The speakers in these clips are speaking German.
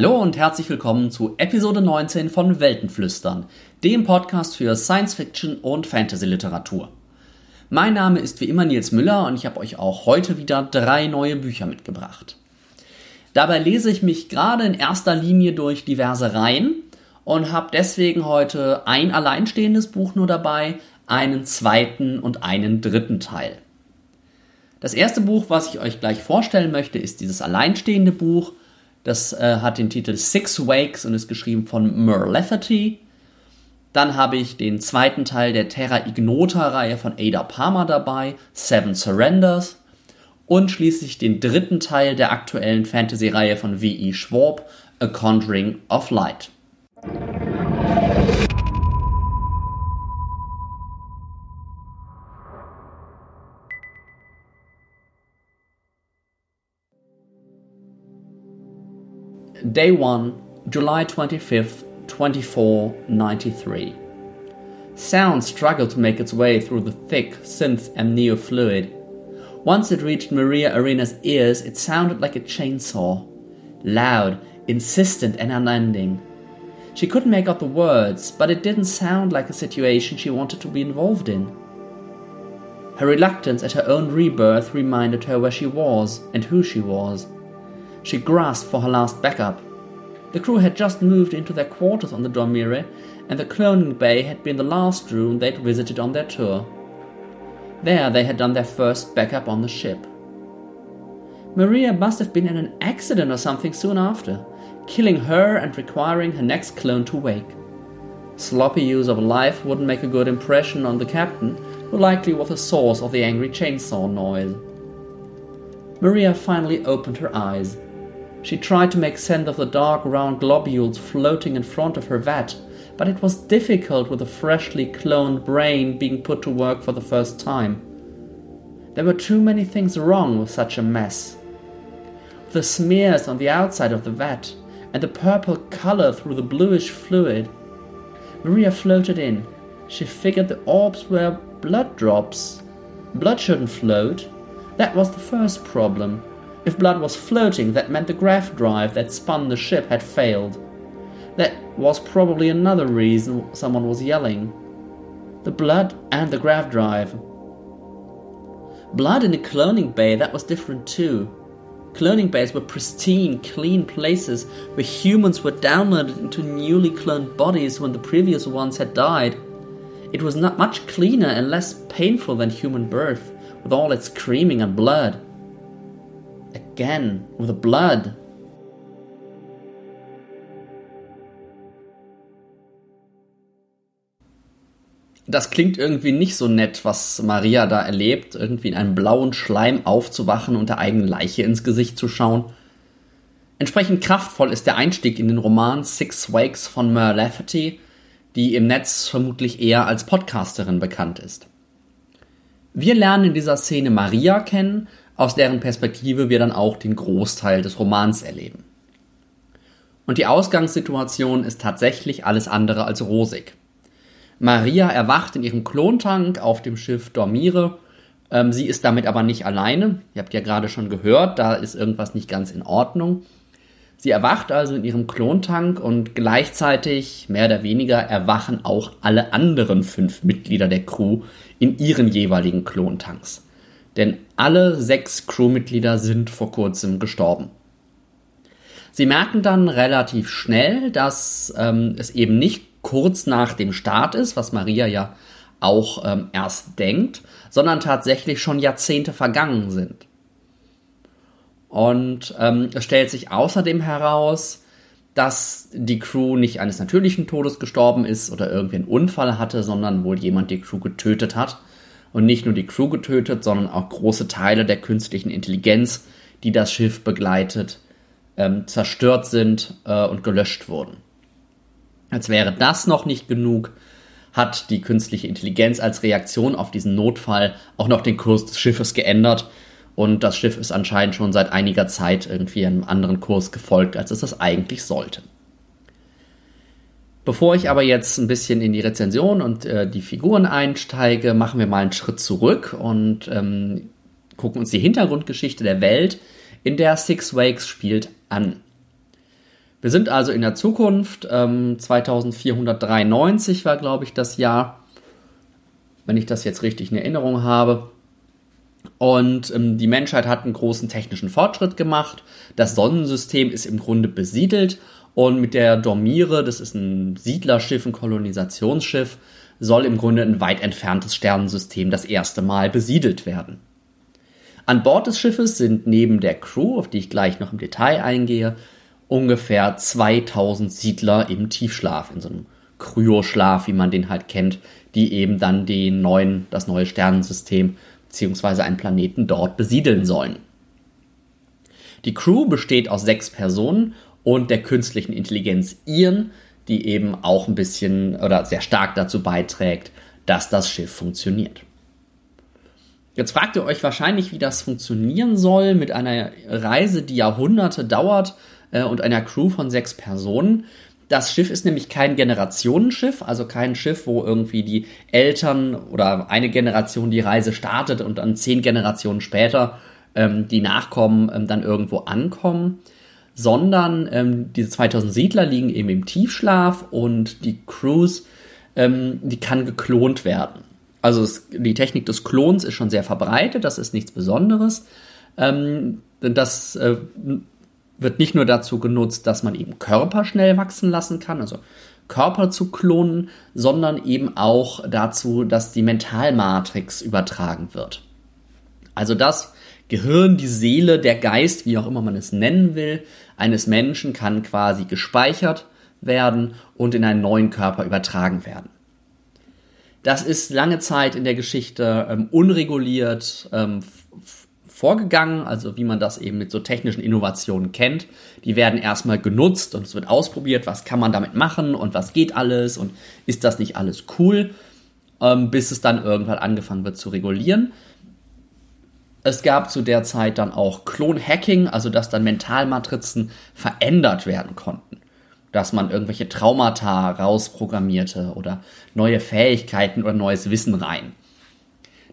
Hallo und herzlich willkommen zu Episode 19 von Weltenflüstern, dem Podcast für Science Fiction und Fantasy Literatur. Mein Name ist wie immer Nils Müller und ich habe euch auch heute wieder drei neue Bücher mitgebracht. Dabei lese ich mich gerade in erster Linie durch diverse Reihen und habe deswegen heute ein alleinstehendes Buch nur dabei, einen zweiten und einen dritten Teil. Das erste Buch, was ich euch gleich vorstellen möchte, ist dieses alleinstehende Buch das äh, hat den Titel Six Wakes und ist geschrieben von Mer Lafferty. Dann habe ich den zweiten Teil der Terra Ignota-Reihe von Ada Palmer dabei, Seven Surrenders. Und schließlich den dritten Teil der aktuellen Fantasy-Reihe von W.E. Schwab, A Conjuring of Light. Day 1, July 25th, 2493. Sound struggled to make its way through the thick synth amnio fluid. Once it reached Maria Arena's ears, it sounded like a chainsaw. Loud, insistent, and unending. She couldn't make out the words, but it didn't sound like a situation she wanted to be involved in. Her reluctance at her own rebirth reminded her where she was and who she was. She grasped for her last backup. The crew had just moved into their quarters on the Dormire, and the cloning bay had been the last room they'd visited on their tour. There they had done their first backup on the ship. Maria must have been in an accident or something soon after, killing her and requiring her next clone to wake. Sloppy use of life wouldn't make a good impression on the captain, who likely was the source of the angry chainsaw noise. Maria finally opened her eyes. She tried to make sense of the dark round globules floating in front of her vat, but it was difficult with a freshly cloned brain being put to work for the first time. There were too many things wrong with such a mess. The smears on the outside of the vat, and the purple color through the bluish fluid. Maria floated in. She figured the orbs were blood drops. Blood shouldn't float. That was the first problem. If blood was floating, that meant the grav drive that spun the ship had failed. That was probably another reason someone was yelling. The blood and the grav drive. Blood in the cloning bay, that was different too. Cloning bays were pristine, clean places where humans were downloaded into newly cloned bodies when the previous ones had died. It was not much cleaner and less painful than human birth, with all its screaming and blood again with blood. Das klingt irgendwie nicht so nett, was Maria da erlebt, irgendwie in einem blauen Schleim aufzuwachen und der eigenen Leiche ins Gesicht zu schauen. Entsprechend kraftvoll ist der Einstieg in den Roman Six Wakes von Mer Lafferty, die im Netz vermutlich eher als Podcasterin bekannt ist. Wir lernen in dieser Szene Maria kennen, aus deren Perspektive wir dann auch den Großteil des Romans erleben. Und die Ausgangssituation ist tatsächlich alles andere als rosig. Maria erwacht in ihrem Klontank auf dem Schiff Dormire. Ähm, sie ist damit aber nicht alleine. Ihr habt ja gerade schon gehört, da ist irgendwas nicht ganz in Ordnung. Sie erwacht also in ihrem Klontank und gleichzeitig, mehr oder weniger, erwachen auch alle anderen fünf Mitglieder der Crew in ihren jeweiligen Klontanks denn alle sechs Crewmitglieder sind vor kurzem gestorben. Sie merken dann relativ schnell, dass ähm, es eben nicht kurz nach dem Start ist, was Maria ja auch ähm, erst denkt, sondern tatsächlich schon Jahrzehnte vergangen sind. Und ähm, es stellt sich außerdem heraus, dass die Crew nicht eines natürlichen Todes gestorben ist oder irgendwie einen Unfall hatte, sondern wohl jemand die Crew getötet hat und nicht nur die Crew getötet, sondern auch große Teile der künstlichen Intelligenz, die das Schiff begleitet, ähm, zerstört sind äh, und gelöscht wurden. Als wäre das noch nicht genug, hat die künstliche Intelligenz als Reaktion auf diesen Notfall auch noch den Kurs des Schiffes geändert und das Schiff ist anscheinend schon seit einiger Zeit irgendwie einem anderen Kurs gefolgt, als es das eigentlich sollte. Bevor ich aber jetzt ein bisschen in die Rezension und äh, die Figuren einsteige, machen wir mal einen Schritt zurück und ähm, gucken uns die Hintergrundgeschichte der Welt, in der Six Wakes spielt, an. Wir sind also in der Zukunft. Ähm, 2493 war, glaube ich, das Jahr, wenn ich das jetzt richtig in Erinnerung habe. Und ähm, die Menschheit hat einen großen technischen Fortschritt gemacht. Das Sonnensystem ist im Grunde besiedelt und mit der Dormire, das ist ein Siedlerschiff, ein Kolonisationsschiff, soll im Grunde ein weit entferntes Sternensystem das erste Mal besiedelt werden. An Bord des Schiffes sind neben der Crew, auf die ich gleich noch im Detail eingehe, ungefähr 2000 Siedler im Tiefschlaf, in so einem Kryoschlaf, wie man den halt kennt, die eben dann den neuen, das neue Sternensystem bzw. einen Planeten dort besiedeln sollen. Die Crew besteht aus sechs Personen und der künstlichen Intelligenz Ian, die eben auch ein bisschen oder sehr stark dazu beiträgt, dass das Schiff funktioniert. Jetzt fragt ihr euch wahrscheinlich, wie das funktionieren soll mit einer Reise, die Jahrhunderte dauert äh, und einer Crew von sechs Personen. Das Schiff ist nämlich kein Generationenschiff, also kein Schiff, wo irgendwie die Eltern oder eine Generation die Reise startet und dann zehn Generationen später ähm, die Nachkommen ähm, dann irgendwo ankommen, sondern ähm, diese 2000 Siedler liegen eben im Tiefschlaf und die Crews, ähm, die kann geklont werden. Also es, die Technik des Klons ist schon sehr verbreitet, das ist nichts Besonderes. Ähm, das äh, wird nicht nur dazu genutzt, dass man eben Körper schnell wachsen lassen kann, also Körper zu klonen, sondern eben auch dazu, dass die Mentalmatrix übertragen wird. Also das Gehirn, die Seele, der Geist, wie auch immer man es nennen will, eines Menschen kann quasi gespeichert werden und in einen neuen Körper übertragen werden. Das ist lange Zeit in der Geschichte ähm, unreguliert ähm, vorgegangen, also wie man das eben mit so technischen Innovationen kennt. Die werden erstmal genutzt und es wird ausprobiert, was kann man damit machen und was geht alles und ist das nicht alles cool, ähm, bis es dann irgendwann angefangen wird zu regulieren. Es gab zu der Zeit dann auch Klon-Hacking, also dass dann Mentalmatrizen verändert werden konnten. Dass man irgendwelche Traumata rausprogrammierte oder neue Fähigkeiten oder neues Wissen rein.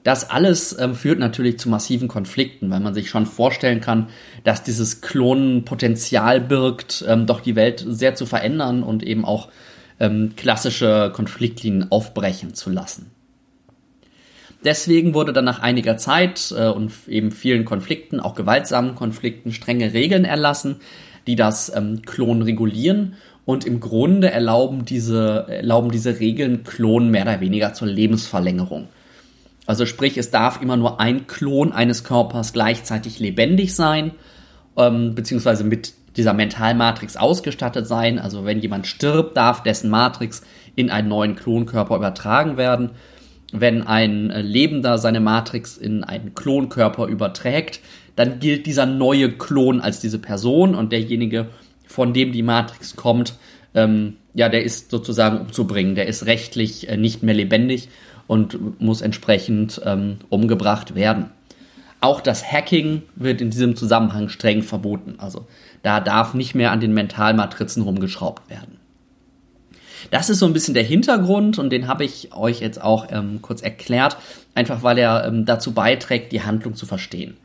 Das alles ähm, führt natürlich zu massiven Konflikten, weil man sich schon vorstellen kann, dass dieses Klonen Potenzial birgt, ähm, doch die Welt sehr zu verändern und eben auch ähm, klassische Konfliktlinien aufbrechen zu lassen. Deswegen wurde dann nach einiger Zeit äh, und eben vielen Konflikten, auch gewaltsamen Konflikten, strenge Regeln erlassen, die das ähm, Klonen regulieren und im Grunde erlauben diese, erlauben diese Regeln Klonen mehr oder weniger zur Lebensverlängerung. Also sprich, es darf immer nur ein Klon eines Körpers gleichzeitig lebendig sein, ähm, beziehungsweise mit dieser Mentalmatrix ausgestattet sein. Also wenn jemand stirbt, darf dessen Matrix in einen neuen Klonkörper übertragen werden. Wenn ein äh, Lebender seine Matrix in einen Klonkörper überträgt, dann gilt dieser neue Klon als diese Person und derjenige, von dem die Matrix kommt, ähm, ja, der ist sozusagen umzubringen, der ist rechtlich äh, nicht mehr lebendig und muss entsprechend ähm, umgebracht werden. Auch das Hacking wird in diesem Zusammenhang streng verboten. Also da darf nicht mehr an den Mentalmatrizen rumgeschraubt werden. Das ist so ein bisschen der Hintergrund und den habe ich euch jetzt auch ähm, kurz erklärt, einfach weil er ähm, dazu beiträgt, die Handlung zu verstehen.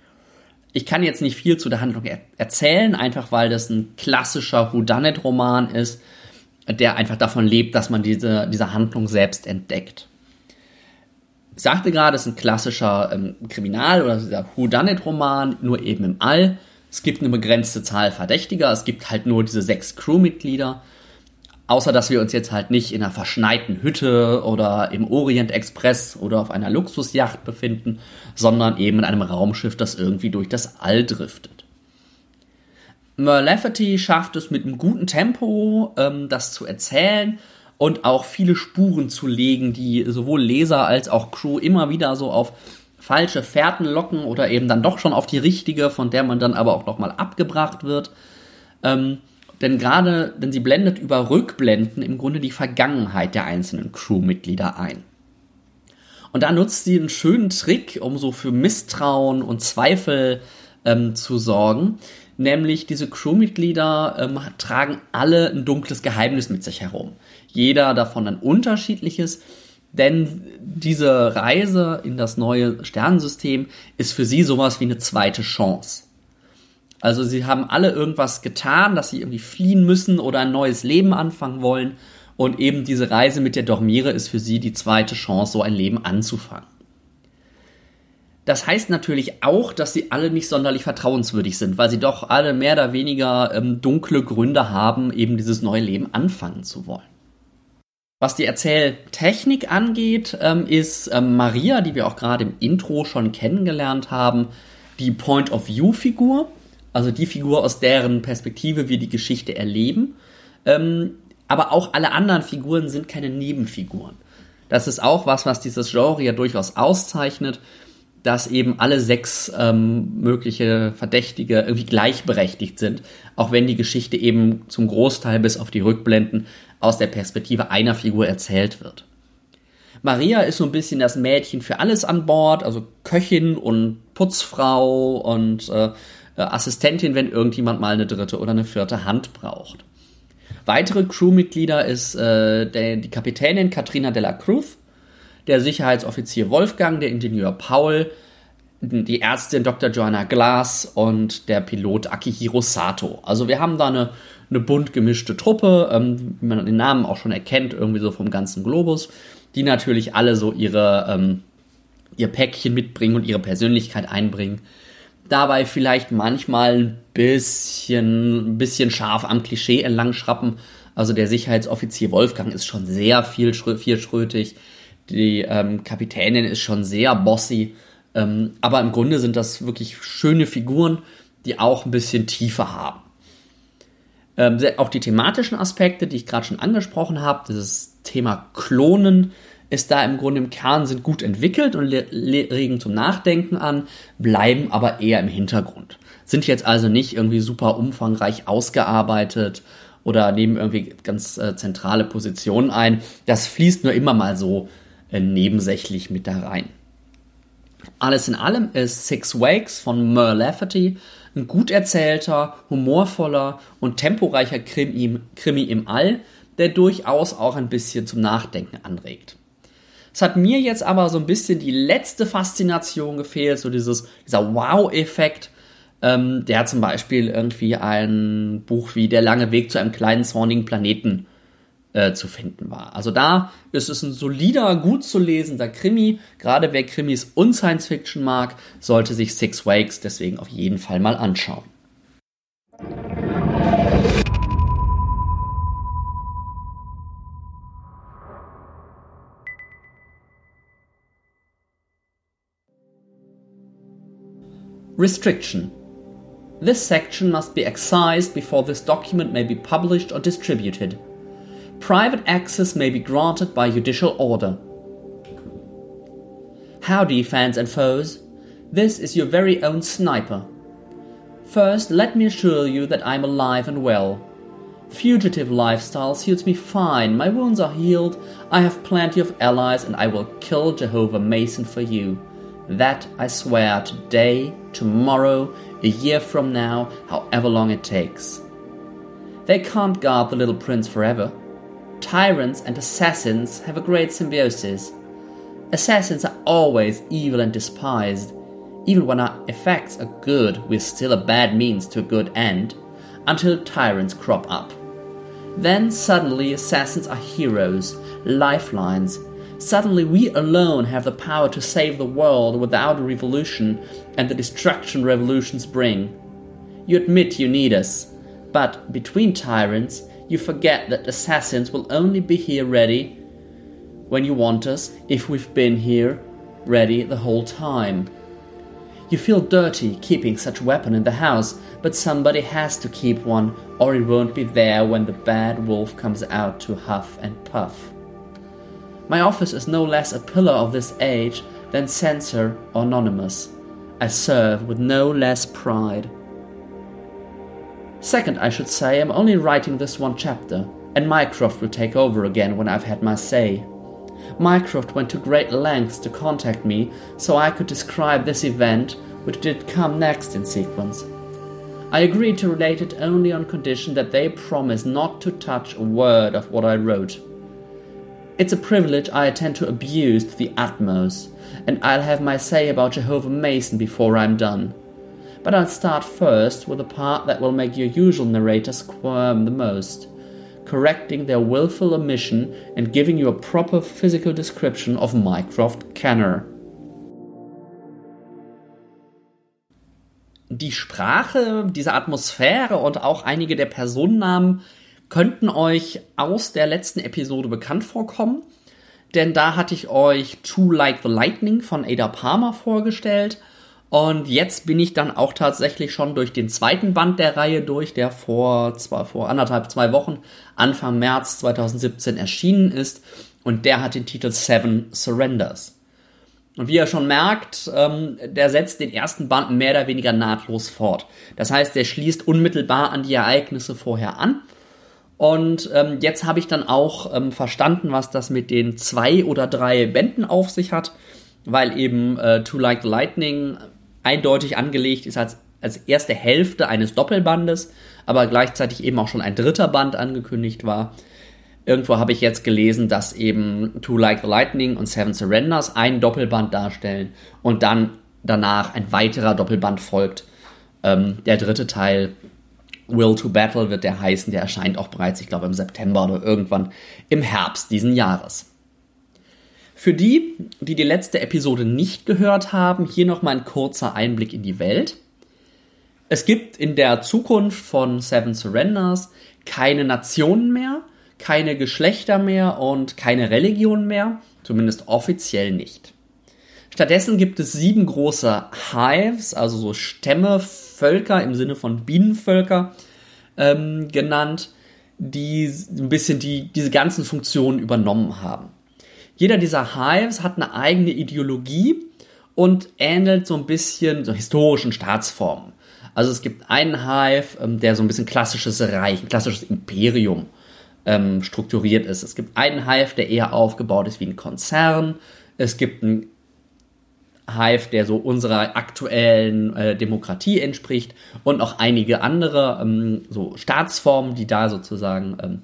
Ich kann jetzt nicht viel zu der Handlung er erzählen, einfach weil das ein klassischer Whodunit-Roman ist, der einfach davon lebt, dass man diese, diese Handlung selbst entdeckt. Ich sagte gerade, es ist ein klassischer ähm, Kriminal- oder dieser Whodunit-Roman, nur eben im All. Es gibt eine begrenzte Zahl Verdächtiger, es gibt halt nur diese sechs Crewmitglieder. Außer dass wir uns jetzt halt nicht in einer verschneiten Hütte oder im Orient Express oder auf einer Luxusjacht befinden, sondern eben in einem Raumschiff, das irgendwie durch das All driftet. Merlafferty schafft es mit einem guten Tempo, ähm, das zu erzählen und auch viele Spuren zu legen, die sowohl Leser als auch Crew immer wieder so auf falsche Fährten locken oder eben dann doch schon auf die richtige, von der man dann aber auch nochmal abgebracht wird. Ähm, denn gerade, denn sie blendet über Rückblenden im Grunde die Vergangenheit der einzelnen Crewmitglieder ein. Und da nutzt sie einen schönen Trick, um so für Misstrauen und Zweifel ähm, zu sorgen. Nämlich diese Crewmitglieder ähm, tragen alle ein dunkles Geheimnis mit sich herum jeder davon ein unterschiedliches, denn diese Reise in das neue Sternensystem ist für sie sowas wie eine zweite Chance. Also sie haben alle irgendwas getan, dass sie irgendwie fliehen müssen oder ein neues Leben anfangen wollen. Und eben diese Reise mit der Dormire ist für sie die zweite Chance, so ein Leben anzufangen. Das heißt natürlich auch, dass sie alle nicht sonderlich vertrauenswürdig sind, weil sie doch alle mehr oder weniger ähm, dunkle Gründe haben, eben dieses neue Leben anfangen zu wollen. Was die Erzähltechnik angeht, ähm, ist ähm, Maria, die wir auch gerade im Intro schon kennengelernt haben, die Point-of-View-Figur, also die Figur, aus deren Perspektive wir die Geschichte erleben. Ähm, aber auch alle anderen Figuren sind keine Nebenfiguren. Das ist auch was, was dieses Genre ja durchaus auszeichnet dass eben alle sechs ähm, mögliche Verdächtige irgendwie gleichberechtigt sind, auch wenn die Geschichte eben zum Großteil bis auf die Rückblenden aus der Perspektive einer Figur erzählt wird. Maria ist so ein bisschen das Mädchen für alles an Bord, also Köchin und Putzfrau und äh, äh Assistentin, wenn irgendjemand mal eine dritte oder eine vierte Hand braucht. Weitere Crewmitglieder ist äh, der, die Kapitänin Katrina de la Cruz, der Sicherheitsoffizier Wolfgang, der Ingenieur Paul, die Ärztin Dr. Joanna Glass und der Pilot Akihiro Sato. Also wir haben da eine, eine bunt gemischte Truppe, ähm, wie man den Namen auch schon erkennt, irgendwie so vom ganzen Globus, die natürlich alle so ihre, ähm, ihr Päckchen mitbringen und ihre Persönlichkeit einbringen. Dabei vielleicht manchmal ein bisschen, bisschen scharf am Klischee entlang schrappen. Also der Sicherheitsoffizier Wolfgang ist schon sehr viel, vielschrötig. Die ähm, Kapitänin ist schon sehr bossy. Ähm, aber im Grunde sind das wirklich schöne Figuren, die auch ein bisschen Tiefe haben. Ähm, auch die thematischen Aspekte, die ich gerade schon angesprochen habe, dieses Thema Klonen, ist da im Grunde im Kern sind gut entwickelt und regen zum Nachdenken an, bleiben aber eher im Hintergrund. Sind jetzt also nicht irgendwie super umfangreich ausgearbeitet oder nehmen irgendwie ganz äh, zentrale Positionen ein. Das fließt nur immer mal so äh, nebensächlich mit da rein. Alles in allem ist Six Wakes von Merle Lafferty ein gut erzählter, humorvoller und temporeicher Krimi, Krimi im All, der durchaus auch ein bisschen zum Nachdenken anregt. Es hat mir jetzt aber so ein bisschen die letzte Faszination gefehlt, so dieses, dieser Wow-Effekt. Ähm, der zum Beispiel irgendwie ein Buch wie Der lange Weg zu einem kleinen zornigen Planeten äh, zu finden war. Also da ist es ein solider, gut zu lesender Krimi. Gerade wer Krimis und Science Fiction mag, sollte sich Six Wakes deswegen auf jeden Fall mal anschauen. Restriction. This section must be excised before this document may be published or distributed. private access may be granted by judicial order. Howdy, fans and foes. This is your very own sniper. First, let me assure you that I'm alive and well. Fugitive lifestyle suits me fine, my wounds are healed, I have plenty of allies, and I will kill Jehovah Mason for you. That I swear today, tomorrow, a year from now, however long it takes. They can't guard the little prince forever. Tyrants and assassins have a great symbiosis. Assassins are always evil and despised. Even when our effects are good, we're still a bad means to a good end, until tyrants crop up. Then suddenly assassins are heroes, lifelines. Suddenly we alone have the power to save the world without a revolution and the destruction revolutions bring. You admit you need us, but between tyrants, you forget that assassins will only be here ready when you want us if we've been here ready the whole time. You feel dirty keeping such weapon in the house, but somebody has to keep one, or it won't be there when the bad wolf comes out to huff and puff. My office is no less a pillar of this age than censor or anonymous. I serve with no less pride. Second, I should say, I'm only writing this one chapter, and Mycroft will take over again when I've had my say. Mycroft went to great lengths to contact me so I could describe this event, which did come next in sequence. I agreed to relate it only on condition that they promise not to touch a word of what I wrote. It's a privilege I intend to abuse to the utmost, and I'll have my say about Jehovah Mason before I'm done. but I'll start first with the part that will make your usual narrator squirm the most, correcting their willful omission and giving you a proper physical description of Mycroft Kenner. Die Sprache, diese Atmosphäre und auch einige der Personennamen könnten euch aus der letzten Episode bekannt vorkommen, denn da hatte ich euch True Like the Lightning von Ada Palmer vorgestellt und jetzt bin ich dann auch tatsächlich schon durch den zweiten Band der Reihe durch, der vor, zwar vor anderthalb, zwei Wochen, Anfang März 2017 erschienen ist. Und der hat den Titel Seven Surrenders. Und wie ihr schon merkt, ähm, der setzt den ersten Band mehr oder weniger nahtlos fort. Das heißt, der schließt unmittelbar an die Ereignisse vorher an. Und ähm, jetzt habe ich dann auch ähm, verstanden, was das mit den zwei oder drei Bänden auf sich hat, weil eben äh, To Like the Lightning eindeutig angelegt ist als, als erste Hälfte eines Doppelbandes, aber gleichzeitig eben auch schon ein dritter Band angekündigt war. Irgendwo habe ich jetzt gelesen, dass eben Two Like the Lightning und Seven Surrenders ein Doppelband darstellen und dann danach ein weiterer Doppelband folgt. Ähm, der dritte Teil, Will to Battle, wird der heißen. Der erscheint auch bereits, ich glaube, im September oder irgendwann im Herbst diesen Jahres. Für die, die die letzte Episode nicht gehört haben, hier nochmal ein kurzer Einblick in die Welt. Es gibt in der Zukunft von Seven Surrenders keine Nationen mehr, keine Geschlechter mehr und keine Religion mehr, zumindest offiziell nicht. Stattdessen gibt es sieben große Hives, also so Stämme, Völker im Sinne von Bienenvölker ähm, genannt, die ein bisschen die, diese ganzen Funktionen übernommen haben. Jeder dieser Hives hat eine eigene Ideologie und ähnelt so ein bisschen so historischen Staatsformen. Also es gibt einen Hive, ähm, der so ein bisschen klassisches Reich, ein klassisches Imperium ähm, strukturiert ist. Es gibt einen Hive, der eher aufgebaut ist wie ein Konzern. Es gibt einen Hive, der so unserer aktuellen äh, Demokratie entspricht und noch einige andere ähm, so Staatsformen, die da sozusagen ähm,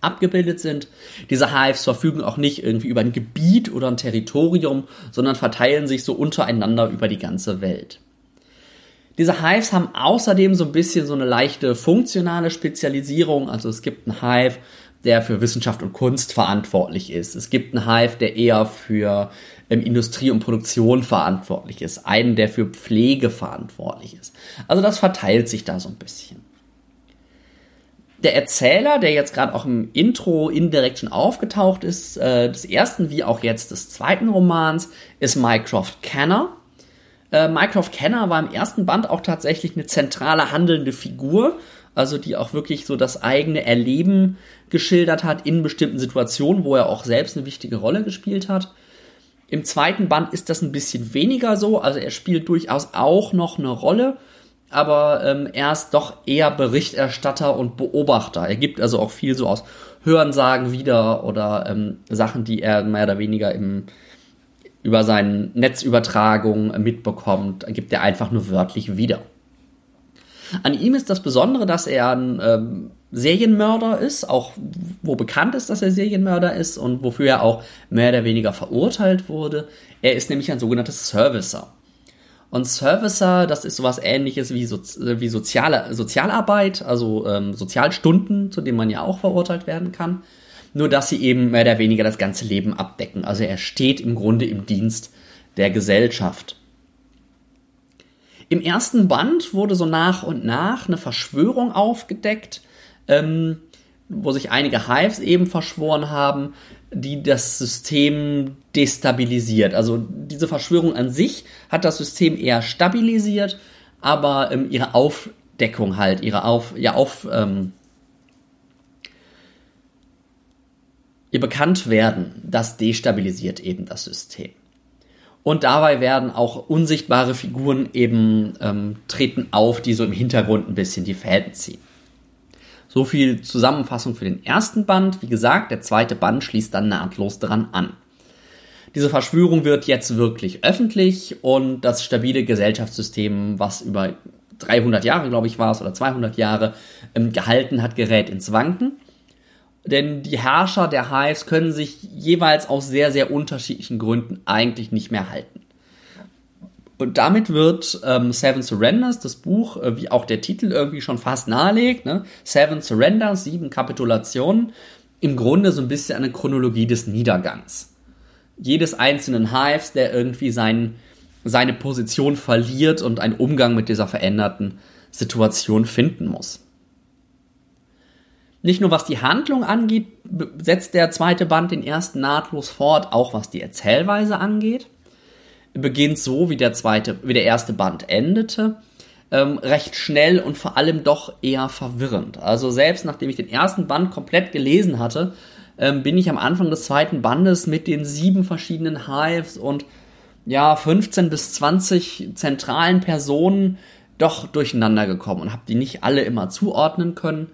abgebildet sind. Diese Hives verfügen auch nicht irgendwie über ein Gebiet oder ein Territorium, sondern verteilen sich so untereinander über die ganze Welt. Diese Hives haben außerdem so ein bisschen so eine leichte funktionale Spezialisierung. Also es gibt einen Hive, der für Wissenschaft und Kunst verantwortlich ist. Es gibt einen Hive, der eher für ähm, Industrie und Produktion verantwortlich ist. Einen, der für Pflege verantwortlich ist. Also das verteilt sich da so ein bisschen der Erzähler, der jetzt gerade auch im Intro indirekt schon aufgetaucht ist, äh, des ersten wie auch jetzt des zweiten Romans, ist Mycroft Kenner. Äh, Mycroft Kenner war im ersten Band auch tatsächlich eine zentrale handelnde Figur, also die auch wirklich so das eigene Erleben geschildert hat in bestimmten Situationen, wo er auch selbst eine wichtige Rolle gespielt hat. Im zweiten Band ist das ein bisschen weniger so, also er spielt durchaus auch noch eine Rolle, aber ähm, er ist doch eher Berichterstatter und Beobachter. Er gibt also auch viel so aus Hörensagen wieder oder ähm, Sachen, die er mehr oder weniger im, über seine Netzübertragung mitbekommt, gibt er einfach nur wörtlich wieder. An ihm ist das Besondere, dass er ein ähm, Serienmörder ist, auch wo bekannt ist, dass er Serienmörder ist und wofür er auch mehr oder weniger verurteilt wurde. Er ist nämlich ein sogenannter Servicer. Und Servicer, das ist sowas ähnliches wie, so, wie soziale, Sozialarbeit, also ähm, Sozialstunden, zu denen man ja auch verurteilt werden kann. Nur dass sie eben mehr oder weniger das ganze Leben abdecken. Also er steht im Grunde im Dienst der Gesellschaft. Im ersten Band wurde so nach und nach eine Verschwörung aufgedeckt, ähm, wo sich einige Hives eben verschworen haben, die das System destabilisiert. Also diese Verschwörung an sich hat das System eher stabilisiert, aber ähm, ihre Aufdeckung halt, ihre Auf, ja, auf, ähm, ihr Bekanntwerden, das destabilisiert eben das System. Und dabei werden auch unsichtbare Figuren eben ähm, treten auf, die so im Hintergrund ein bisschen die Fäden ziehen. So viel Zusammenfassung für den ersten Band. Wie gesagt, der zweite Band schließt dann nahtlos daran an. Diese Verschwörung wird jetzt wirklich öffentlich und das stabile Gesellschaftssystem, was über 300 Jahre, glaube ich, war es, oder 200 Jahre ähm, gehalten hat, gerät ins Wanken. Denn die Herrscher der Hives können sich jeweils aus sehr, sehr unterschiedlichen Gründen eigentlich nicht mehr halten. Und damit wird ähm, Seven Surrenders, das Buch, äh, wie auch der Titel irgendwie schon fast nahelegt, ne? Seven Surrenders, sieben Kapitulationen, im Grunde so ein bisschen eine Chronologie des Niedergangs. Jedes einzelnen Hives, der irgendwie sein, seine Position verliert und einen Umgang mit dieser veränderten Situation finden muss. Nicht nur was die Handlung angeht, setzt der zweite Band den ersten nahtlos fort, auch was die Erzählweise angeht. Beginnt so, wie der zweite, wie der erste Band endete. Ähm, recht schnell und vor allem doch eher verwirrend. Also selbst nachdem ich den ersten Band komplett gelesen hatte, ähm, bin ich am Anfang des zweiten Bandes mit den sieben verschiedenen Hives und ja, 15 bis 20 zentralen Personen doch durcheinander gekommen und habe die nicht alle immer zuordnen können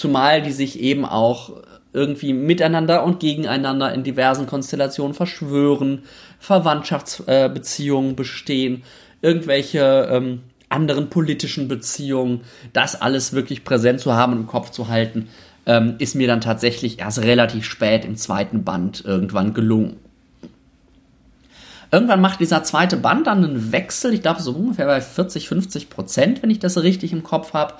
zumal die sich eben auch irgendwie miteinander und gegeneinander in diversen Konstellationen verschwören, Verwandtschaftsbeziehungen äh, bestehen, irgendwelche ähm, anderen politischen Beziehungen, das alles wirklich präsent zu haben und im Kopf zu halten, ähm, ist mir dann tatsächlich erst relativ spät im zweiten Band irgendwann gelungen. Irgendwann macht dieser zweite Band dann einen Wechsel, ich glaube so ungefähr bei 40, 50 Prozent, wenn ich das richtig im Kopf habe,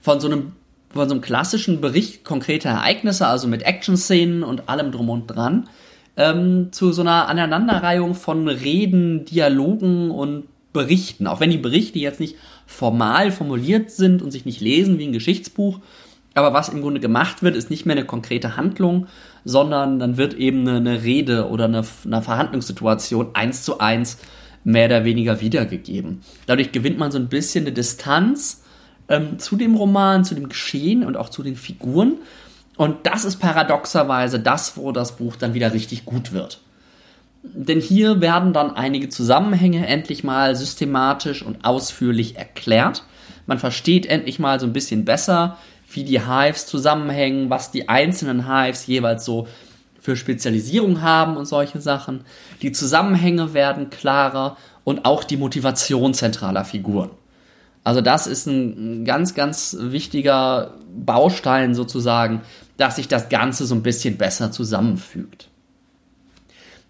von so einem von so einem klassischen Bericht konkreter Ereignisse, also mit Action-Szenen und allem drum und dran, ähm, zu so einer Aneinanderreihung von Reden, Dialogen und Berichten. Auch wenn die Berichte jetzt nicht formal formuliert sind und sich nicht lesen wie ein Geschichtsbuch, aber was im Grunde gemacht wird, ist nicht mehr eine konkrete Handlung, sondern dann wird eben eine, Rede oder eine, eine Verhandlungssituation eins zu eins mehr oder weniger wiedergegeben. Dadurch gewinnt man so ein bisschen eine Distanz ähm, zu dem Roman, zu dem Geschehen und auch zu den Figuren. Und das ist paradoxerweise das, wo das Buch dann wieder richtig gut wird. Denn hier werden dann einige Zusammenhänge endlich mal systematisch und ausführlich erklärt. Man versteht endlich mal so ein bisschen besser, wie die Hives zusammenhängen, was die einzelnen Hives jeweils so für Spezialisierung haben und solche Sachen. Die Zusammenhänge werden klarer und auch die Motivation zentraler Figuren. Also das ist ein ganz, ganz wichtiger Baustein sozusagen, dass sich das Ganze so ein bisschen besser zusammenfügt.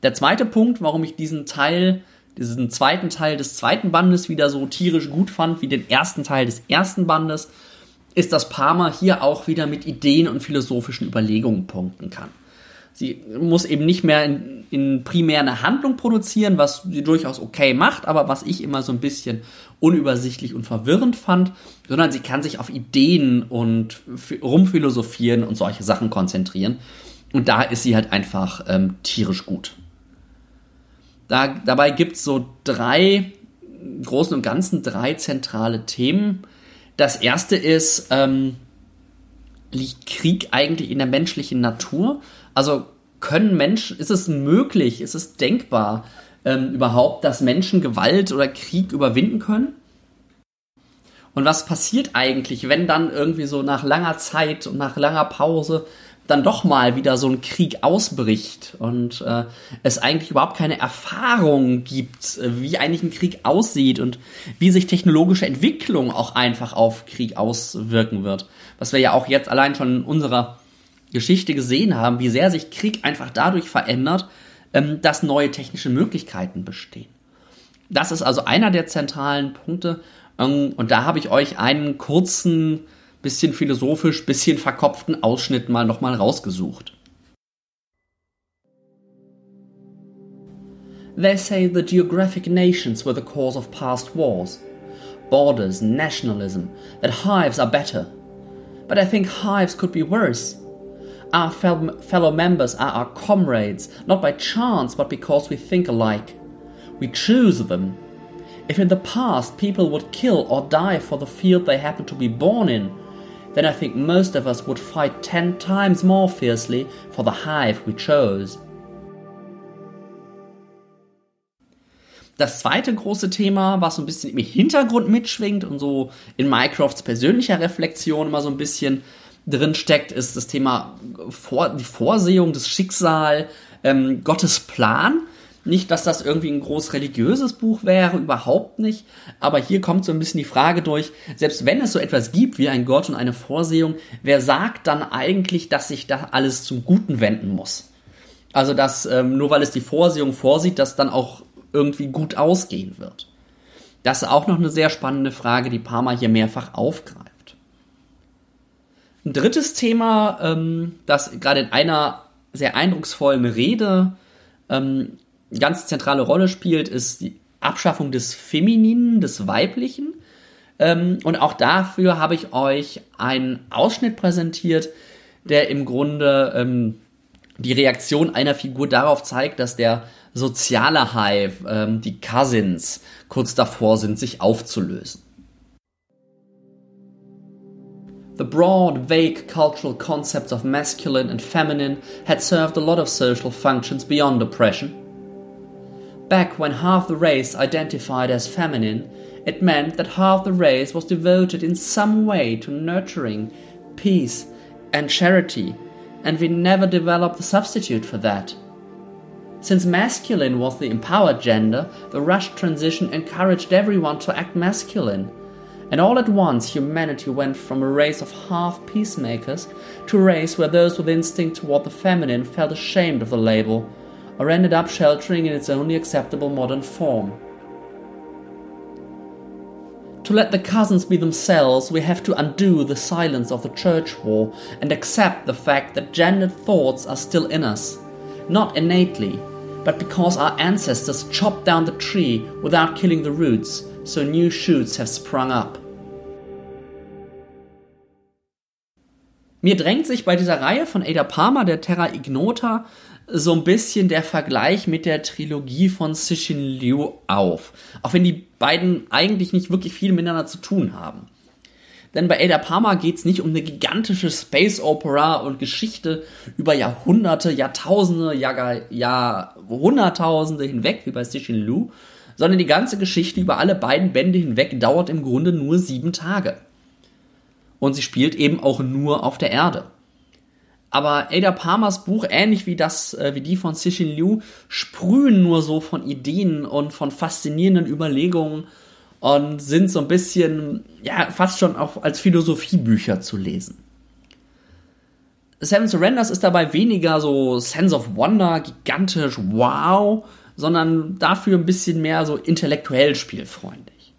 Der zweite Punkt, warum ich diesen Teil, diesen zweiten Teil des zweiten Bandes wieder so tierisch gut fand wie den ersten Teil des ersten Bandes, ist, dass Parma hier auch wieder mit Ideen und philosophischen Überlegungen punkten kann. Sie muss eben nicht mehr in, in primär eine Handlung produzieren, was sie durchaus okay macht, aber was ich immer so ein bisschen unübersichtlich und verwirrend fand, sondern sie kann sich auf Ideen und rumphilosophieren und solche Sachen konzentrieren. Und da ist sie halt einfach ähm, tierisch gut. Da, dabei gibt es so drei, im Großen und Ganzen drei zentrale Themen. Das erste ist, ähm, liegt Krieg eigentlich in der menschlichen Natur? Also können Menschen, ist es möglich, ist es denkbar ähm, überhaupt, dass Menschen Gewalt oder Krieg überwinden können? Und was passiert eigentlich, wenn dann irgendwie so nach langer Zeit und nach langer Pause dann doch mal wieder so ein Krieg ausbricht und äh, es eigentlich überhaupt keine Erfahrung gibt, äh, wie eigentlich ein Krieg aussieht und wie sich technologische Entwicklung auch einfach auf Krieg auswirken wird. Was wir ja auch jetzt allein schon in unserer Geschichte gesehen haben, wie sehr sich Krieg einfach dadurch verändert, ähm, dass neue technische Möglichkeiten bestehen. Das ist also einer der zentralen Punkte. Ähm, und da habe ich euch einen kurzen, bisschen philosophisch, bisschen verkopften Ausschnitt mal nochmal rausgesucht. They say the geographic nations were the cause of past wars. Borders, nationalism, that hives are better. But I think hives could be worse. Our fellow members are our comrades, not by chance, but because we think alike. We choose them. If in the past people would kill or die for the field they happen to be born in, then I think most of us would fight ten times more fiercely for the hive we chose. Das zweite große Thema, was so ein bisschen im Hintergrund mitschwingt und so in Mycrofts persönlicher Reflexion immer so ein bisschen drin steckt, ist das Thema Vor die Vorsehung, das Schicksal, ähm, Gottes Plan. Nicht, dass das irgendwie ein groß religiöses Buch wäre, überhaupt nicht. Aber hier kommt so ein bisschen die Frage durch, selbst wenn es so etwas gibt wie ein Gott und eine Vorsehung, wer sagt dann eigentlich, dass sich da alles zum Guten wenden muss? Also, dass ähm, nur weil es die Vorsehung vorsieht, dass dann auch irgendwie gut ausgehen wird. Das ist auch noch eine sehr spannende Frage, die Parma hier mehrfach aufgreift. Ein drittes Thema, ähm, das gerade in einer sehr eindrucksvollen Rede ähm, ganz zentrale Rolle spielt, ist die Abschaffung des Femininen, des Weiblichen. Ähm, und auch dafür habe ich euch einen Ausschnitt präsentiert, der im Grunde ähm, die Reaktion einer Figur darauf zeigt, dass der soziale Hive, ähm, die Cousins, kurz davor sind, sich aufzulösen. The broad, vague cultural concepts of masculine and feminine had served a lot of social functions beyond oppression. Back when half the race identified as feminine, it meant that half the race was devoted in some way to nurturing, peace, and charity, and we never developed a substitute for that. Since masculine was the empowered gender, the rush transition encouraged everyone to act masculine and all at once, humanity went from a race of half peacemakers to a race where those with instinct toward the feminine felt ashamed of the label, or ended up sheltering in its only acceptable modern form. To let the cousins be themselves, we have to undo the silence of the church war and accept the fact that gendered thoughts are still in us, not innately, but because our ancestors chopped down the tree without killing the roots so new shoots have sprung up. Mir drängt sich bei dieser Reihe von Ada Palmer, der Terra Ignota, so ein bisschen der Vergleich mit der Trilogie von Cixin Liu auf. Auch wenn die beiden eigentlich nicht wirklich viel miteinander zu tun haben. Denn bei Ada Palmer geht es nicht um eine gigantische Space Opera und Geschichte über Jahrhunderte, Jahrtausende, Jahr, Jahrhunderttausende hinweg, wie bei Cixin Liu, sondern die ganze Geschichte über alle beiden Bände hinweg dauert im Grunde nur sieben Tage. Und sie spielt eben auch nur auf der Erde. Aber Ada Palmers Buch, ähnlich wie das, äh, wie die von Cixin Liu, sprühen nur so von Ideen und von faszinierenden Überlegungen und sind so ein bisschen, ja, fast schon auch als Philosophiebücher zu lesen. Seven Surrenders ist dabei weniger so Sense of Wonder, gigantisch, wow, sondern dafür ein bisschen mehr so intellektuell spielfreundlich.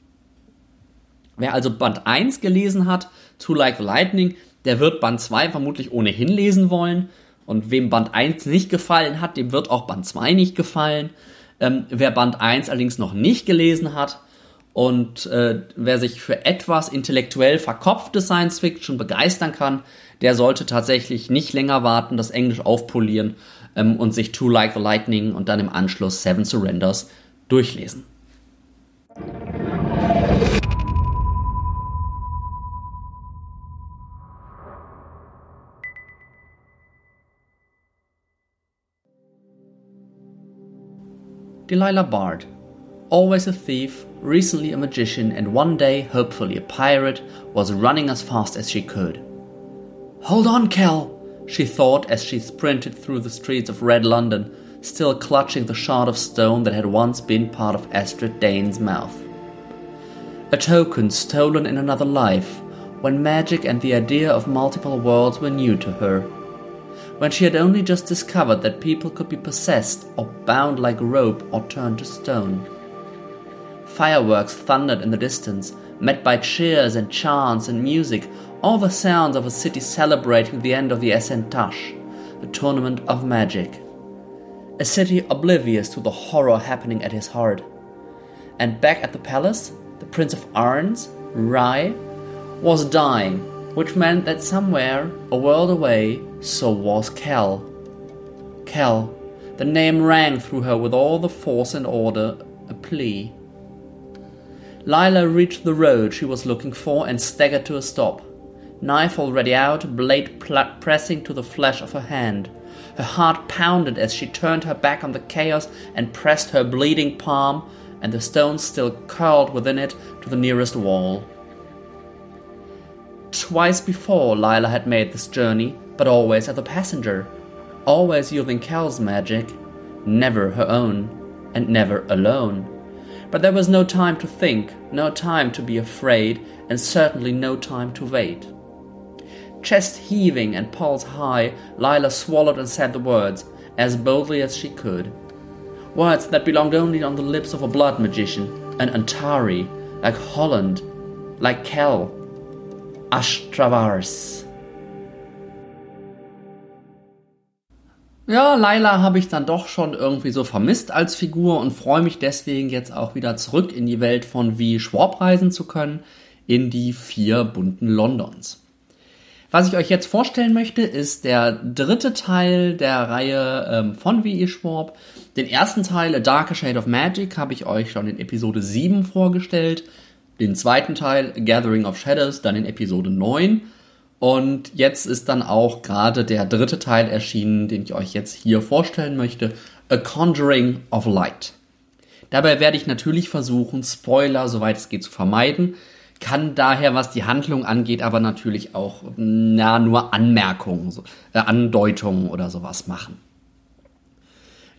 Wer also Band 1 gelesen hat, To Like the Lightning, der wird Band 2 vermutlich ohnehin lesen wollen. Und wem Band 1 nicht gefallen hat, dem wird auch Band 2 nicht gefallen. Ähm, wer Band 1 allerdings noch nicht gelesen hat und äh, wer sich für etwas intellektuell verkopfte Science Fiction begeistern kann, der sollte tatsächlich nicht länger warten, das Englisch aufpolieren ähm, und sich True Like the Lightning und dann im Anschluss Seven Surrenders durchlesen. Delilah Bard, always a thief, recently a magician, and one day, hopefully, a pirate, was running as fast as she could. Hold on, Kel, she thought as she sprinted through the streets of Red London, still clutching the shard of stone that had once been part of Astrid Dane's mouth. A token stolen in another life, when magic and the idea of multiple worlds were new to her. When she had only just discovered that people could be possessed or bound like rope or turned to stone. Fireworks thundered in the distance, met by cheers and chants and music all the sounds of a city celebrating the end of the Esentash, the tournament of magic. A city oblivious to the horror happening at his heart. And back at the palace, the Prince of Arns, Rai, was dying, which meant that somewhere, a world away, so was Kel. Kel, the name rang through her with all the force and order, a plea. Lila reached the road she was looking for and staggered to a stop knife already out, blade pl- pressing to the flesh of her hand. Her heart pounded as she turned her back on the chaos and pressed her bleeding palm, and the stone still curled within it, to the nearest wall. Twice before, Lila had made this journey, but always as a passenger, always using Cal's magic, never her own, and never alone. But there was no time to think, no time to be afraid, and certainly no time to wait. Chest heaving and pulse high, Lila swallowed and said the words, as boldly as she could. Words that belonged only on the lips of a blood magician, an Antari, like Holland, like Kel, Ashtravars. Ja, Laila habe ich dann doch schon irgendwie so vermisst als Figur und freue mich deswegen jetzt auch wieder zurück in die Welt von Wie Schwab reisen zu können, in die vier bunten Londons. Was ich euch jetzt vorstellen möchte, ist der dritte Teil der Reihe ähm, von V.E. Schwab. Den ersten Teil, A Darker Shade of Magic, habe ich euch schon in Episode 7 vorgestellt. Den zweiten Teil, Gathering of Shadows, dann in Episode 9. Und jetzt ist dann auch gerade der dritte Teil erschienen, den ich euch jetzt hier vorstellen möchte, A Conjuring of Light. Dabei werde ich natürlich versuchen, Spoiler, soweit es geht, zu vermeiden, kann daher, was die Handlung angeht, aber natürlich auch na, nur Anmerkungen, äh, Andeutungen oder sowas machen.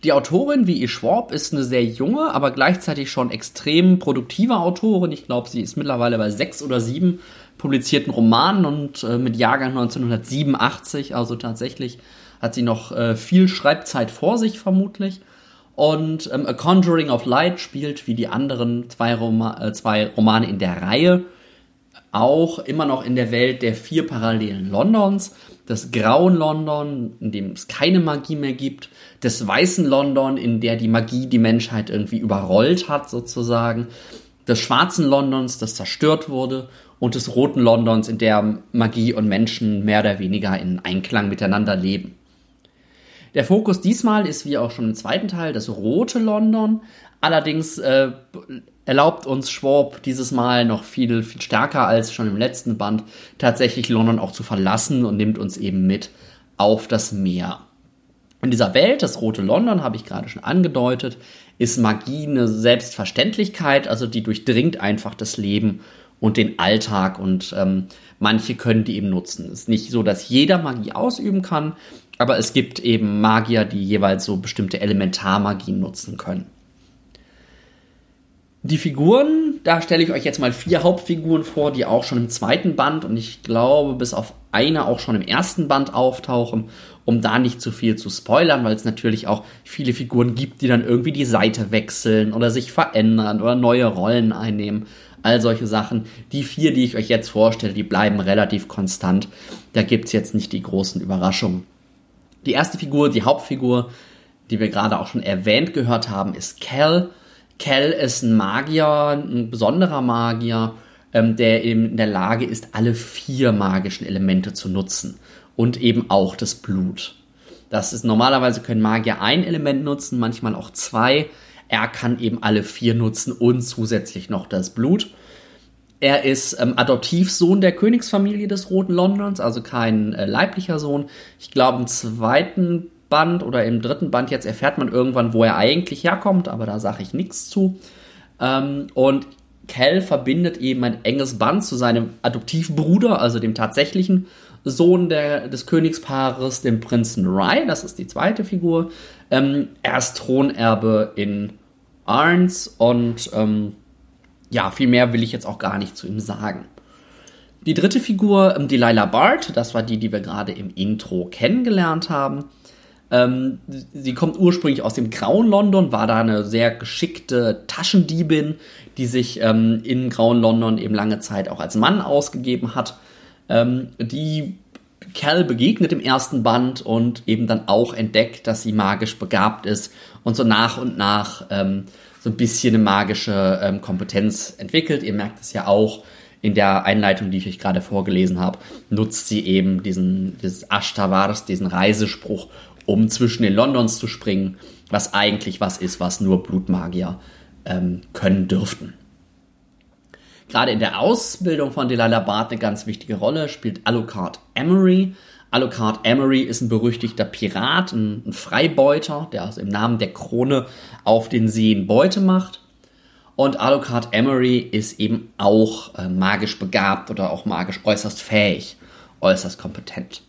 Die Autorin, wie ihr Schwab, ist eine sehr junge, aber gleichzeitig schon extrem produktive Autorin. Ich glaube, sie ist mittlerweile bei sechs oder sieben publizierten Romanen und äh, mit Jahrgang 1987, also tatsächlich hat sie noch äh, viel Schreibzeit vor sich vermutlich. Und ähm, A Conjuring of Light spielt wie die anderen zwei, Roma äh, zwei Romane in der Reihe auch immer noch in der Welt der vier parallelen Londons. Das grauen London, in dem es keine Magie mehr gibt. Das weißen London, in der die Magie die Menschheit irgendwie überrollt hat sozusagen. Des schwarzen Londons, das zerstört wurde und des roten Londons, in der Magie und Menschen mehr oder weniger in Einklang miteinander leben. Der Fokus diesmal ist wie auch schon im zweiten Teil das rote London. Allerdings äh, erlaubt uns Schwab dieses Mal noch viel, viel stärker als schon im letzten Band tatsächlich London auch zu verlassen und nimmt uns eben mit auf das Meer. In dieser Welt, das rote London, habe ich gerade schon angedeutet, ist Magie eine Selbstverständlichkeit, also die durchdringt einfach das Leben und den Alltag und ähm, manche können die eben nutzen. Es ist nicht so, dass jeder Magie ausüben kann, aber es gibt eben Magier, die jeweils so bestimmte Elementarmagien nutzen können. Die Figuren, da stelle ich euch jetzt mal vier Hauptfiguren vor, die auch schon im zweiten Band und ich glaube bis auf eine auch schon im ersten Band auftauchen, um da nicht zu viel zu spoilern, weil es natürlich auch viele Figuren gibt, die dann irgendwie die Seite wechseln oder sich verändern oder neue Rollen einnehmen all solche Sachen. Die vier, die ich euch jetzt vorstelle, die bleiben relativ konstant. Da gibt's jetzt nicht die großen Überraschungen. Die erste Figur, die Hauptfigur, die wir gerade auch schon erwähnt gehört haben, ist Cal. Cal ist ein Magier, ein besonderer Magier, ähm, der in der Lage ist, alle vier magischen Elemente zu nutzen. Und eben auch das Blut. Das ist normalerweise können Magier ein Element nutzen, manchmal auch zwei. Er kann eben alle vier nutzen und zusätzlich noch das Blut. Er ist ähm, Adoptivsohn der Königsfamilie des Roten Londons, also kein äh, leiblicher Sohn. Ich glaube, im zweiten Band oder im dritten Band jetzt erfährt man irgendwann, wo er eigentlich herkommt, aber da sage ich nichts zu. Ähm, und Kel verbindet eben ein enges Band zu seinem Adoptivbruder, also dem tatsächlichen Sohn der, des Königspaares, dem Prinzen Rye, das ist die zweite Figur. Ähm, er ist Thronerbe in Arns und ähm, ja, viel mehr will ich jetzt auch gar nicht zu ihm sagen. Die dritte Figur, ähm, Delilah Bart, das war die, die wir gerade im Intro kennengelernt haben. Ähm, sie kommt ursprünglich aus dem grauen London, war da eine sehr geschickte Taschendiebin, die sich ähm, in grauen London eben lange Zeit auch als Mann ausgegeben hat. Ähm, die Cal begegnet im ersten Band und eben dann auch entdeckt, dass sie magisch begabt ist und so nach und nach ähm, so ein bisschen eine magische ähm, Kompetenz entwickelt. Ihr merkt es ja auch in der Einleitung, die ich euch gerade vorgelesen habe, nutzt sie eben diesen dieses Ashtavars, diesen Reisespruch, um zwischen den Londons zu springen, was eigentlich was ist, was nur Blutmagier ähm, können dürften. Gerade in der Ausbildung von Delilah Bart eine ganz wichtige Rolle spielt Alucard Emery. Alucard Emery ist ein berüchtigter Pirat, ein, ein Freibeuter, der also im Namen der Krone auf den Seen Beute macht. Und Alucard Emery ist eben auch äh, magisch begabt oder auch magisch äußerst fähig, äußerst kompetent.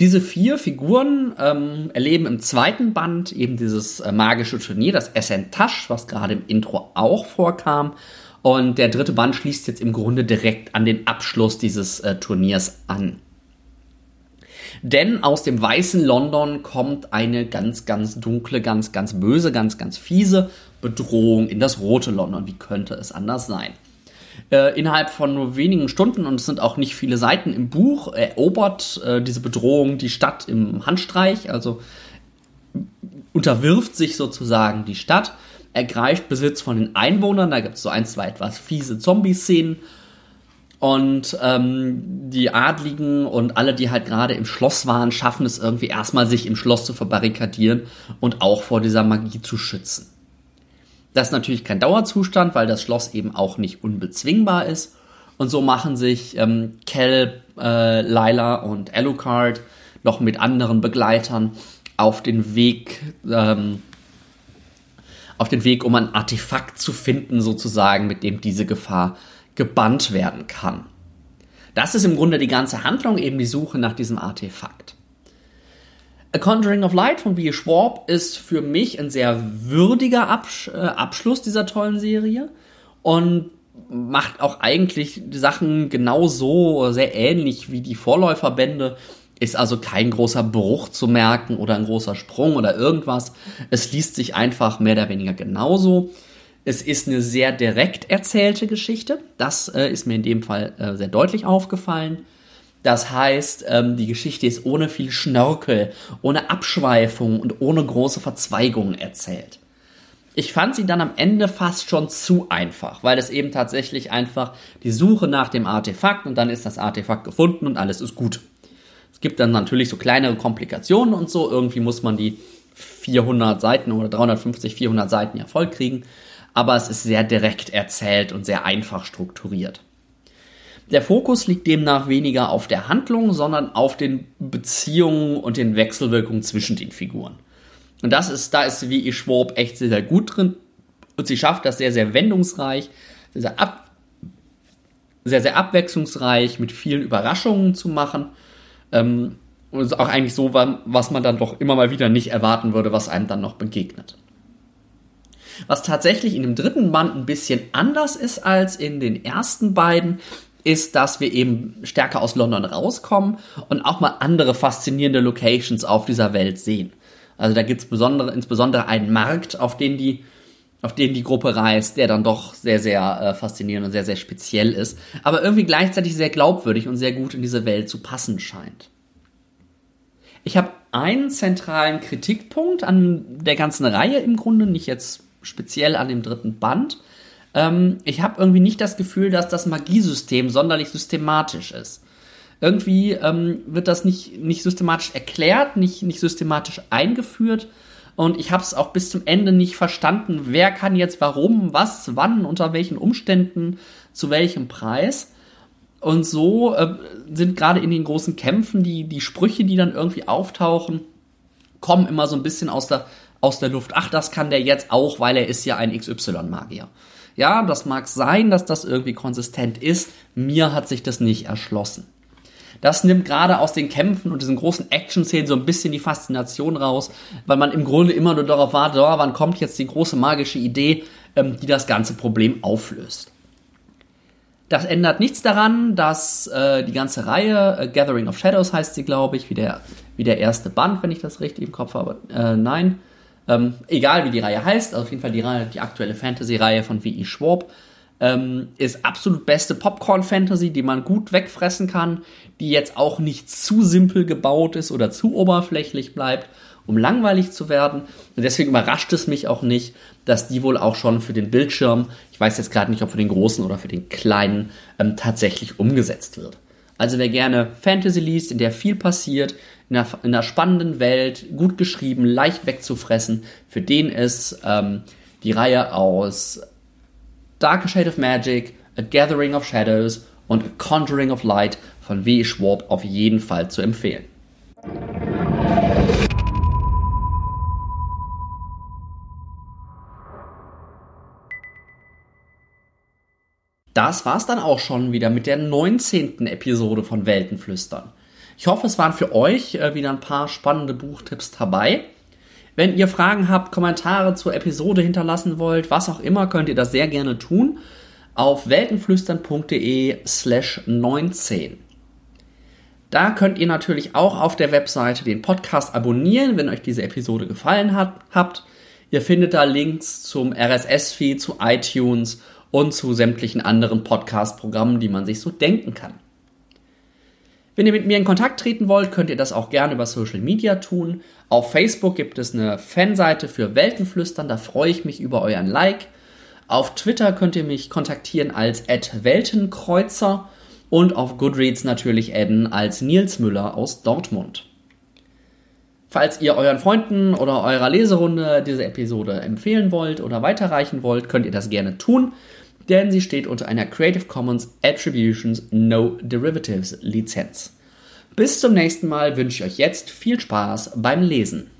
Diese vier Figuren ähm, erleben im zweiten Band eben dieses äh, magische Turnier, das Tash, was gerade im Intro auch vorkam. Und der dritte Band schließt jetzt im Grunde direkt an den Abschluss dieses äh, Turniers an. Denn aus dem weißen London kommt eine ganz, ganz dunkle, ganz, ganz böse, ganz, ganz fiese Bedrohung in das rote London. Wie könnte es anders sein? Äh, innerhalb von nur wenigen Stunden, und es sind auch nicht viele Seiten im Buch, erobert äh, diese Bedrohung die Stadt im Handstreich, also unterwirft sich sozusagen die Stadt, ergreift Besitz von den Einwohnern, da gibt es so ein, zwei etwas fiese Zombie-Szenen, und ähm, die Adligen und alle, die halt gerade im Schloss waren, schaffen es irgendwie erstmal, sich im Schloss zu verbarrikadieren und auch vor dieser Magie zu schützen. Das ist natürlich kein Dauerzustand, weil das Schloss eben auch nicht unbezwingbar ist. Und so machen sich ähm, Kel, äh, Lila und Alucard noch mit anderen Begleitern auf den Weg, ähm, auf den Weg, um ein Artefakt zu finden, sozusagen, mit dem diese Gefahr gebannt werden kann. Das ist im Grunde die ganze Handlung, eben die Suche nach diesem Artefakt. A Conjuring of Light von B. Schwab ist für mich ein sehr würdiger Absch äh, Abschluss dieser tollen Serie und macht auch eigentlich die Sachen genauso sehr ähnlich wie die Vorläuferbände. Ist also kein großer Bruch zu merken oder ein großer Sprung oder irgendwas. Es liest sich einfach mehr oder weniger genauso. Es ist eine sehr direkt erzählte Geschichte. Das äh, ist mir in dem Fall äh, sehr deutlich aufgefallen. Das heißt, ähm, die Geschichte ist ohne viel Schnörkel, ohne Abschweifung und ohne große Verzweigungen erzählt. Ich fand sie dann am Ende fast schon zu einfach, weil es eben tatsächlich einfach die Suche nach dem Artefakt und dann ist das Artefakt gefunden und alles ist gut. Gibt dann natürlich so kleinere Komplikationen und so. Irgendwie muss man die 400 Seiten oder 350, 400 Seiten ja voll kriegen aber es ist sehr direkt erzählt und sehr einfach strukturiert. Der Fokus liegt demnach weniger auf der Handlung, sondern auf den Beziehungen und den Wechselwirkungen zwischen den Figuren. Und das ist, da ist wie Schwab echt sehr, sehr gut drin. Und sie schafft das sehr, sehr wendungsreich, sehr, sehr, ab, sehr, sehr abwechslungsreich, mit vielen Überraschungen zu machen. Ähm, und ist auch eigentlich so, was man dann doch immer mal wieder nicht erwarten würde, was einem dann noch begegnet. Was tatsächlich in dem dritten Band ein bisschen anders ist als in den ersten beiden, ist, dass wir eben stärker aus London rauskommen und auch mal andere faszinierende Locations auf dieser Welt sehen. Also da gibt es besondere, insbesondere einen Markt, auf den die auf den die Gruppe reist, der dann doch sehr, sehr äh, faszinierend und sehr, sehr speziell ist, aber irgendwie gleichzeitig sehr glaubwürdig und sehr gut in diese Welt zu passen scheint. Ich habe einen zentralen Kritikpunkt an der ganzen Reihe im Grunde, nicht jetzt speziell an dem dritten Band. Ähm, ich habe irgendwie nicht das Gefühl, dass das Magiesystem sonderlich systematisch ist. Irgendwie ähm, wird das nicht, nicht systematisch erklärt, nicht, nicht systematisch eingeführt. Und ich habe es auch bis zum Ende nicht verstanden, wer kann jetzt warum, was, wann, unter welchen Umständen, zu welchem Preis. Und so äh, sind gerade in den großen Kämpfen die, die Sprüche, die dann irgendwie auftauchen, kommen immer so ein bisschen aus der aus der Luft. Ach, das kann der jetzt auch, weil er ist ja ein XY-Magier. Ja, das mag sein, dass das irgendwie konsistent ist. Mir hat sich das nicht erschlossen. Das nimmt gerade aus den Kämpfen und diesen großen Action-Szenen so ein bisschen die Faszination raus, weil man im Grunde immer nur darauf wartet, oh, wann kommt jetzt die große magische Idee, ähm, die das ganze Problem auflöst. Das ändert nichts daran, dass äh, die ganze Reihe, äh, Gathering of Shadows heißt sie, glaube ich, wie der, wie der erste Band, wenn ich das richtig im Kopf habe. Äh, nein, ähm, egal wie die Reihe heißt, also auf jeden Fall die, Reihe, die aktuelle Fantasy-Reihe von V.E. Schwab, ähm, ist absolut beste Popcorn-Fantasy, die man gut wegfressen kann, die jetzt auch nicht zu simpel gebaut ist oder zu oberflächlich bleibt, um langweilig zu werden. Und deswegen überrascht es mich auch nicht, dass die wohl auch schon für den Bildschirm, ich weiß jetzt gerade nicht, ob für den großen oder für den kleinen, ähm, tatsächlich umgesetzt wird. Also wer gerne Fantasy liest, in der viel passiert, in einer, in einer spannenden Welt, gut geschrieben, leicht wegzufressen, für den ist ähm, die Reihe aus Dark Shade of Magic, A Gathering of Shadows und A Conjuring of Light von W. Schwab auf jeden Fall zu empfehlen. Das war's dann auch schon wieder mit der 19. Episode von Weltenflüstern. Ich hoffe, es waren für euch äh, wieder ein paar spannende Buchtipps dabei. Wenn ihr Fragen habt, Kommentare zur Episode hinterlassen wollt, was auch immer, könnt ihr das sehr gerne tun auf weltenflüstern.de slash 19. Da könnt ihr natürlich auch auf der Webseite den Podcast abonnieren, wenn euch diese Episode gefallen hat, habt. Ihr findet da Links zum RSS-Feed, zu iTunes und zu sämtlichen anderen Podcast-Programmen, die man sich so denken kann. Wenn ihr mit mir in Kontakt treten wollt, könnt ihr das auch gerne über Social Media tun. Auf Facebook gibt es eine Fanseite für Weltenflüstern, da freue ich mich über euren Like. Auf Twitter könnt ihr mich kontaktieren als Weltenkreuzer und auf Goodreads natürlich adden als Nils Müller aus Dortmund. Falls ihr euren Freunden oder eurer Leserunde diese Episode empfehlen wollt oder weiterreichen wollt, könnt ihr das gerne tun, denn sie steht unter einer Creative Commons Attributions No Derivatives Lizenz. Bis zum nächsten Mal wünsche ich euch jetzt viel Spaß beim Lesen.